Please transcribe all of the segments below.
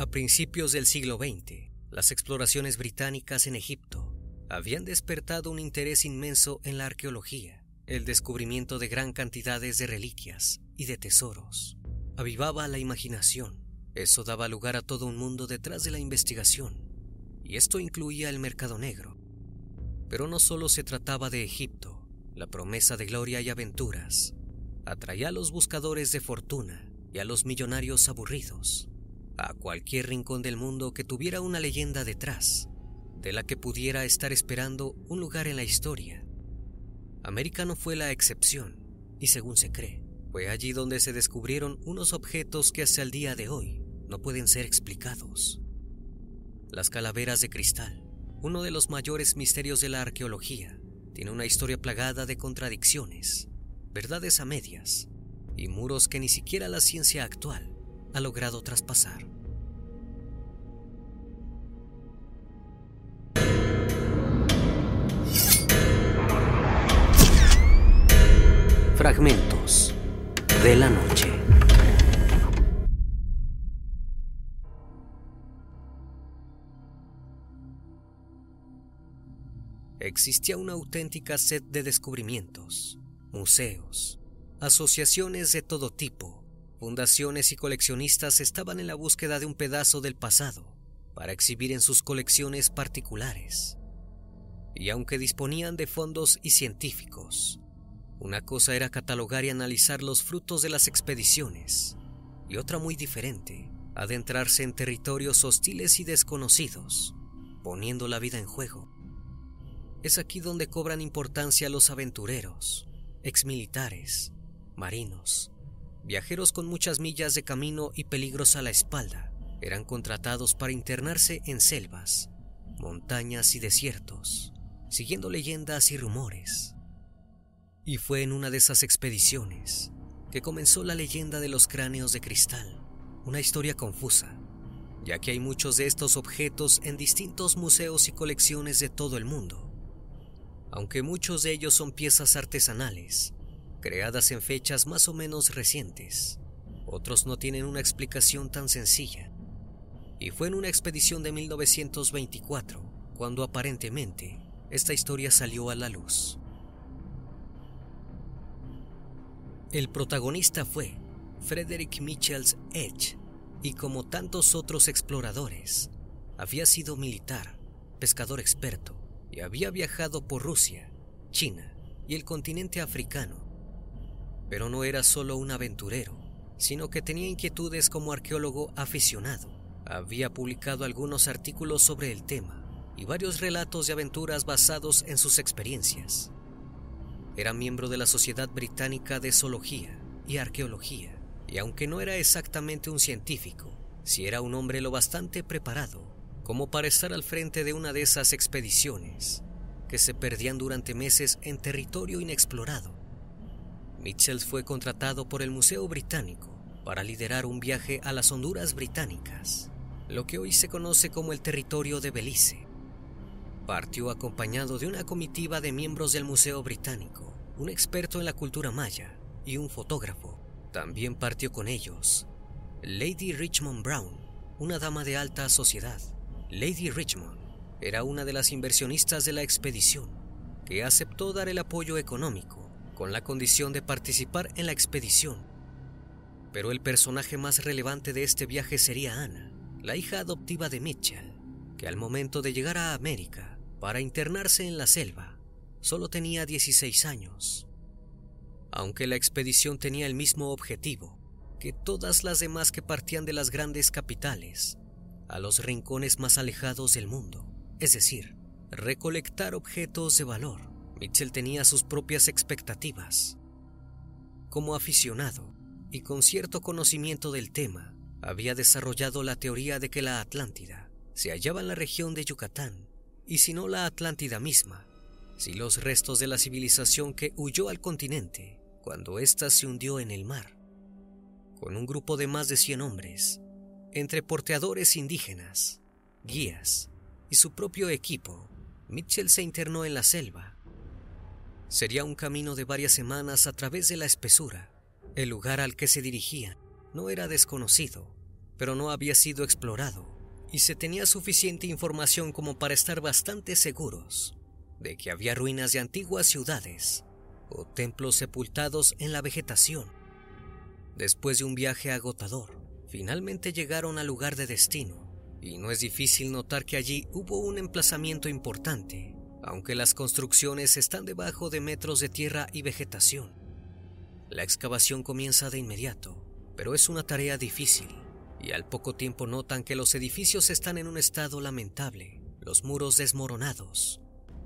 A principios del siglo XX, las exploraciones británicas en Egipto habían despertado un interés inmenso en la arqueología. El descubrimiento de gran cantidades de reliquias y de tesoros avivaba la imaginación. Eso daba lugar a todo un mundo detrás de la investigación, y esto incluía el mercado negro. Pero no solo se trataba de Egipto, la promesa de gloria y aventuras atraía a los buscadores de fortuna y a los millonarios aburridos, a cualquier rincón del mundo que tuviera una leyenda detrás, de la que pudiera estar esperando un lugar en la historia. América no fue la excepción, y según se cree, fue allí donde se descubrieron unos objetos que hasta el día de hoy no pueden ser explicados. Las calaveras de cristal, uno de los mayores misterios de la arqueología, tiene una historia plagada de contradicciones, verdades a medias y muros que ni siquiera la ciencia actual ha logrado traspasar. Fragmentos de la noche. Existía una auténtica sed de descubrimientos, museos, asociaciones de todo tipo, fundaciones y coleccionistas estaban en la búsqueda de un pedazo del pasado para exhibir en sus colecciones particulares. Y aunque disponían de fondos y científicos, una cosa era catalogar y analizar los frutos de las expediciones, y otra muy diferente, adentrarse en territorios hostiles y desconocidos, poniendo la vida en juego. Es aquí donde cobran importancia los aventureros, exmilitares, marinos, viajeros con muchas millas de camino y peligros a la espalda. Eran contratados para internarse en selvas, montañas y desiertos, siguiendo leyendas y rumores. Y fue en una de esas expediciones que comenzó la leyenda de los cráneos de cristal, una historia confusa, ya que hay muchos de estos objetos en distintos museos y colecciones de todo el mundo aunque muchos de ellos son piezas artesanales, creadas en fechas más o menos recientes. Otros no tienen una explicación tan sencilla. Y fue en una expedición de 1924 cuando aparentemente esta historia salió a la luz. El protagonista fue Frederick Michels Edge, y como tantos otros exploradores, había sido militar, pescador experto, y había viajado por Rusia, China y el continente africano. Pero no era solo un aventurero, sino que tenía inquietudes como arqueólogo aficionado. Había publicado algunos artículos sobre el tema y varios relatos de aventuras basados en sus experiencias. Era miembro de la Sociedad Británica de Zoología y Arqueología, y aunque no era exactamente un científico, sí era un hombre lo bastante preparado como para estar al frente de una de esas expediciones que se perdían durante meses en territorio inexplorado. Mitchell fue contratado por el Museo Británico para liderar un viaje a las Honduras británicas, lo que hoy se conoce como el territorio de Belice. Partió acompañado de una comitiva de miembros del Museo Británico, un experto en la cultura maya y un fotógrafo. También partió con ellos Lady Richmond Brown, una dama de alta sociedad, Lady Richmond era una de las inversionistas de la expedición, que aceptó dar el apoyo económico con la condición de participar en la expedición. Pero el personaje más relevante de este viaje sería Anna, la hija adoptiva de Mitchell, que al momento de llegar a América para internarse en la selva, solo tenía 16 años. Aunque la expedición tenía el mismo objetivo que todas las demás que partían de las grandes capitales, a los rincones más alejados del mundo, es decir, recolectar objetos de valor. Mitchell tenía sus propias expectativas. Como aficionado y con cierto conocimiento del tema, había desarrollado la teoría de que la Atlántida se hallaba en la región de Yucatán, y si no la Atlántida misma, si los restos de la civilización que huyó al continente cuando ésta se hundió en el mar. Con un grupo de más de 100 hombres, entre porteadores indígenas, guías y su propio equipo, Mitchell se internó en la selva. Sería un camino de varias semanas a través de la espesura. El lugar al que se dirigían no era desconocido, pero no había sido explorado y se tenía suficiente información como para estar bastante seguros de que había ruinas de antiguas ciudades o templos sepultados en la vegetación. Después de un viaje agotador, finalmente llegaron al lugar de destino y no es difícil notar que allí hubo un emplazamiento importante, aunque las construcciones están debajo de metros de tierra y vegetación. La excavación comienza de inmediato, pero es una tarea difícil y al poco tiempo notan que los edificios están en un estado lamentable, los muros desmoronados,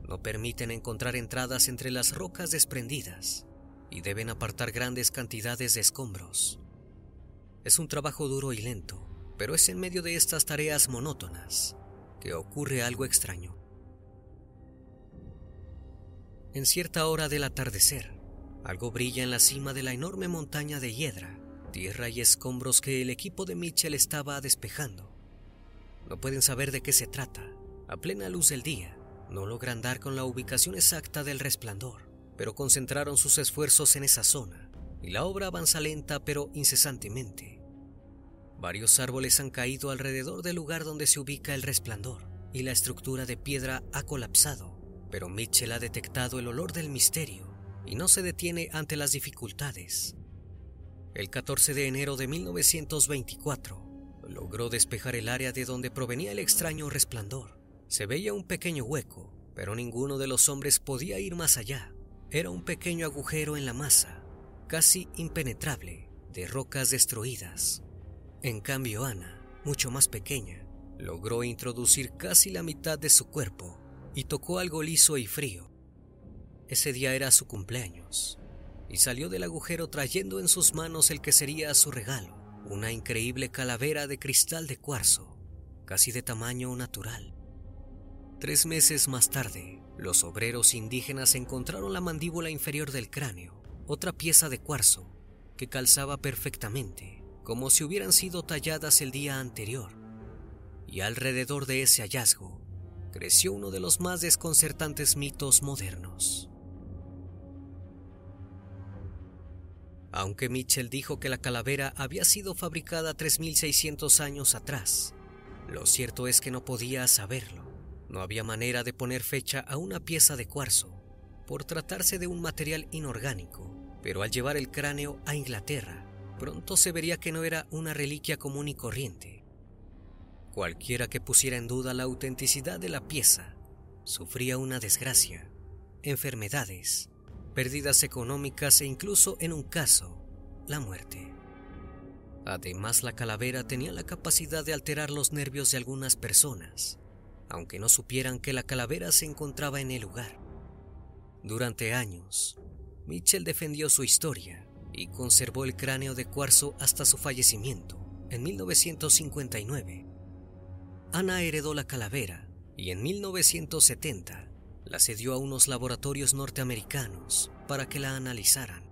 no permiten encontrar entradas entre las rocas desprendidas y deben apartar grandes cantidades de escombros. Es un trabajo duro y lento, pero es en medio de estas tareas monótonas que ocurre algo extraño. En cierta hora del atardecer, algo brilla en la cima de la enorme montaña de hiedra tierra y escombros que el equipo de Mitchell estaba despejando. No pueden saber de qué se trata. A plena luz del día, no logran dar con la ubicación exacta del resplandor, pero concentraron sus esfuerzos en esa zona, y la obra avanza lenta pero incesantemente. Varios árboles han caído alrededor del lugar donde se ubica el resplandor, y la estructura de piedra ha colapsado, pero Mitchell ha detectado el olor del misterio y no se detiene ante las dificultades. El 14 de enero de 1924, logró despejar el área de donde provenía el extraño resplandor. Se veía un pequeño hueco, pero ninguno de los hombres podía ir más allá. Era un pequeño agujero en la masa, casi impenetrable, de rocas destruidas. En cambio, Ana, mucho más pequeña, logró introducir casi la mitad de su cuerpo y tocó algo liso y frío. Ese día era su cumpleaños y salió del agujero trayendo en sus manos el que sería su regalo, una increíble calavera de cristal de cuarzo, casi de tamaño natural. Tres meses más tarde, los obreros indígenas encontraron la mandíbula inferior del cráneo, otra pieza de cuarzo, que calzaba perfectamente, como si hubieran sido talladas el día anterior. Y alrededor de ese hallazgo, creció uno de los más desconcertantes mitos modernos. Aunque Mitchell dijo que la calavera había sido fabricada 3.600 años atrás, lo cierto es que no podía saberlo. No había manera de poner fecha a una pieza de cuarzo, por tratarse de un material inorgánico, pero al llevar el cráneo a Inglaterra, pronto se vería que no era una reliquia común y corriente. Cualquiera que pusiera en duda la autenticidad de la pieza sufría una desgracia, enfermedades pérdidas económicas e incluso en un caso, la muerte. Además, la calavera tenía la capacidad de alterar los nervios de algunas personas, aunque no supieran que la calavera se encontraba en el lugar. Durante años, Mitchell defendió su historia y conservó el cráneo de cuarzo hasta su fallecimiento en 1959. Ana heredó la calavera y en 1970 la cedió a unos laboratorios norteamericanos para que la analizaran.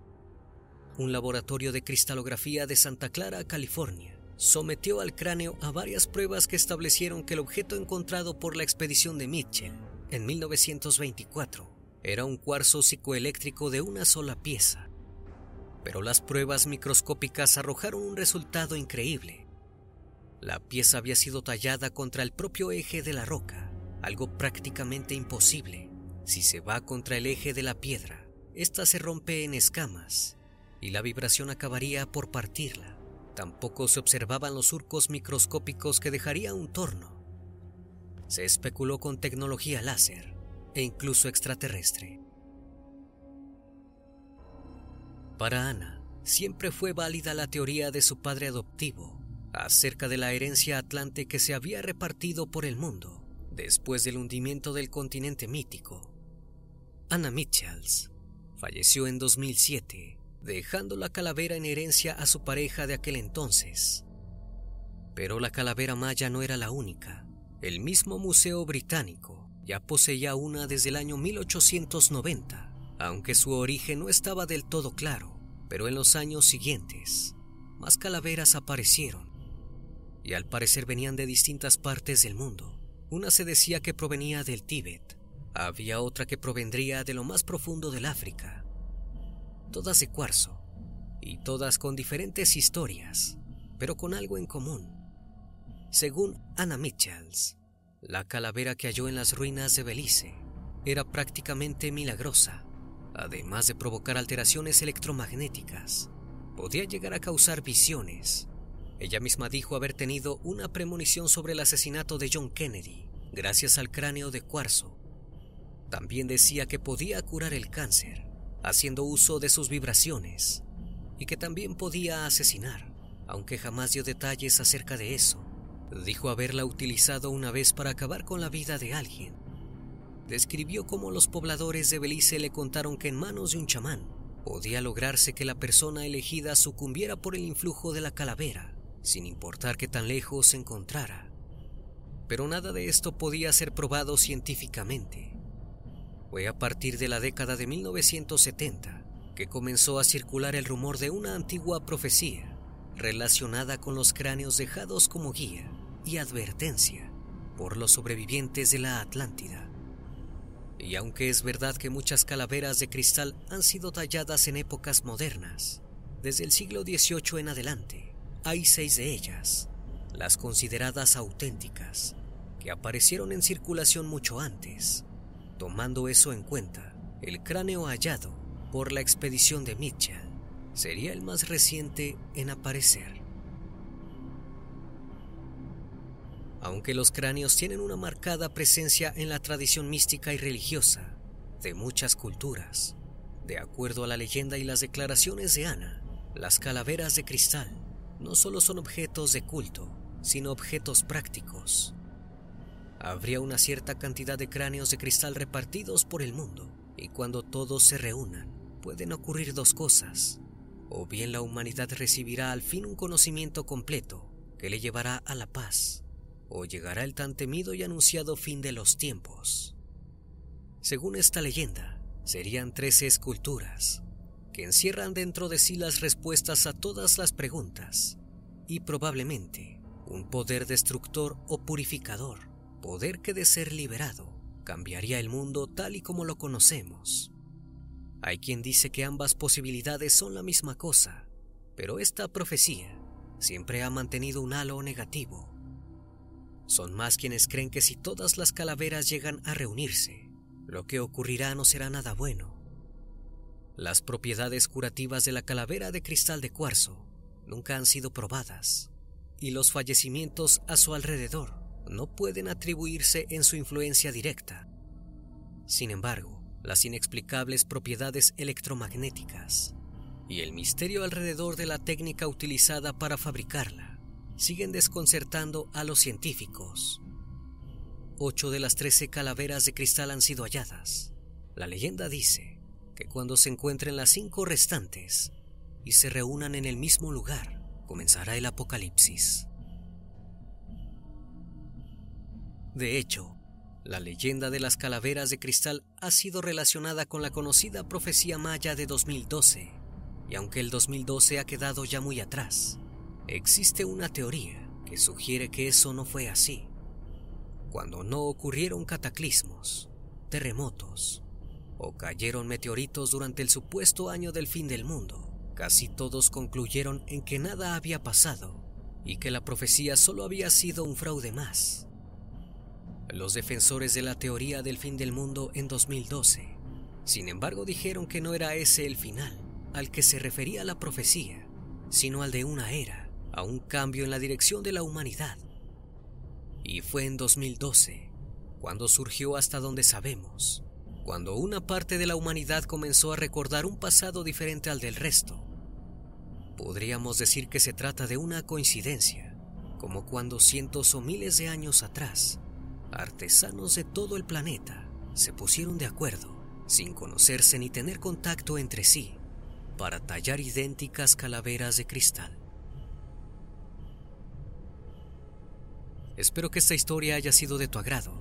Un laboratorio de cristalografía de Santa Clara, California, sometió al cráneo a varias pruebas que establecieron que el objeto encontrado por la expedición de Mitchell en 1924 era un cuarzo psicoeléctrico de una sola pieza. Pero las pruebas microscópicas arrojaron un resultado increíble. La pieza había sido tallada contra el propio eje de la roca algo prácticamente imposible. Si se va contra el eje de la piedra, ésta se rompe en escamas y la vibración acabaría por partirla. Tampoco se observaban los surcos microscópicos que dejaría un torno. Se especuló con tecnología láser e incluso extraterrestre. Para Ana, siempre fue válida la teoría de su padre adoptivo acerca de la herencia atlante que se había repartido por el mundo Después del hundimiento del continente mítico, Anna Mitchells falleció en 2007, dejando la calavera en herencia a su pareja de aquel entonces. Pero la calavera maya no era la única. El mismo Museo Británico ya poseía una desde el año 1890, aunque su origen no estaba del todo claro, pero en los años siguientes, más calaveras aparecieron, y al parecer venían de distintas partes del mundo. Una se decía que provenía del Tíbet, había otra que provendría de lo más profundo del África. Todas de cuarzo, y todas con diferentes historias, pero con algo en común. Según Anna Mitchells, la calavera que halló en las ruinas de Belice era prácticamente milagrosa. Además de provocar alteraciones electromagnéticas, podía llegar a causar visiones. Ella misma dijo haber tenido una premonición sobre el asesinato de John Kennedy gracias al cráneo de cuarzo. También decía que podía curar el cáncer haciendo uso de sus vibraciones y que también podía asesinar, aunque jamás dio detalles acerca de eso. Dijo haberla utilizado una vez para acabar con la vida de alguien. Describió cómo los pobladores de Belice le contaron que en manos de un chamán podía lograrse que la persona elegida sucumbiera por el influjo de la calavera, sin importar que tan lejos se encontrara. Pero nada de esto podía ser probado científicamente. Fue a partir de la década de 1970 que comenzó a circular el rumor de una antigua profecía relacionada con los cráneos dejados como guía y advertencia por los sobrevivientes de la Atlántida. Y aunque es verdad que muchas calaveras de cristal han sido talladas en épocas modernas, desde el siglo XVIII en adelante, hay seis de ellas, las consideradas auténticas, que aparecieron en circulación mucho antes. Tomando eso en cuenta, el cráneo hallado por la expedición de Mitchell sería el más reciente en aparecer. Aunque los cráneos tienen una marcada presencia en la tradición mística y religiosa de muchas culturas, de acuerdo a la leyenda y las declaraciones de Ana, las calaveras de cristal no solo son objetos de culto, sino objetos prácticos. Habría una cierta cantidad de cráneos de cristal repartidos por el mundo, y cuando todos se reúnan, pueden ocurrir dos cosas. O bien la humanidad recibirá al fin un conocimiento completo que le llevará a la paz, o llegará el tan temido y anunciado fin de los tiempos. Según esta leyenda, serían trece esculturas que encierran dentro de sí las respuestas a todas las preguntas y probablemente un poder destructor o purificador, poder que de ser liberado cambiaría el mundo tal y como lo conocemos. Hay quien dice que ambas posibilidades son la misma cosa, pero esta profecía siempre ha mantenido un halo negativo son más quienes creen que si todas las calaveras llegan a reunirse, lo que ocurrirá no será nada bueno. Las propiedades curativas de la calavera de cristal de cuarzo nunca han sido probadas, y los fallecimientos a su alrededor no pueden atribuirse en su influencia directa. Sin embargo, las inexplicables propiedades electromagnéticas y el misterio alrededor de la técnica utilizada para fabricarla siguen desconcertando a los científicos. Ocho de las trece calaveras de cristal han sido halladas. La leyenda dice que cuando se encuentren las cinco restantes y se reúnan en el mismo lugar, comenzará el apocalipsis. De hecho, la leyenda de las calaveras de cristal ha sido relacionada con la conocida profecía maya de 2012, y aunque el 2012 ha quedado ya muy atrás, Existe una teoría que sugiere que eso no fue así. Cuando no ocurrieron cataclismos, terremotos o cayeron meteoritos durante el supuesto año del fin del mundo, casi todos concluyeron en que nada había pasado y que la profecía solo había sido un fraude más. Los defensores de la teoría del fin del mundo en 2012, sin embargo, dijeron que no era ese el final al que se refería la profecía, sino al de una era a un cambio en la dirección de la humanidad. Y fue en 2012 cuando surgió hasta donde sabemos, cuando una parte de la humanidad comenzó a recordar un pasado diferente al del resto. Podríamos decir que se trata de una coincidencia, como cuando cientos o miles de años atrás, artesanos de todo el planeta se pusieron de acuerdo, sin conocerse ni tener contacto entre sí, para tallar idénticas calaveras de cristal. Espero que esta historia haya sido de tu agrado.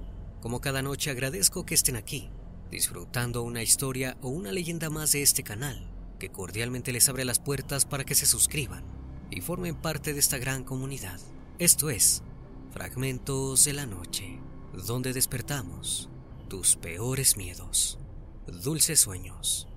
Como cada noche agradezco que estén aquí, disfrutando una historia o una leyenda más de este canal, que cordialmente les abre las puertas para que se suscriban y formen parte de esta gran comunidad. Esto es Fragmentos de la Noche, donde despertamos tus peores miedos. Dulces sueños.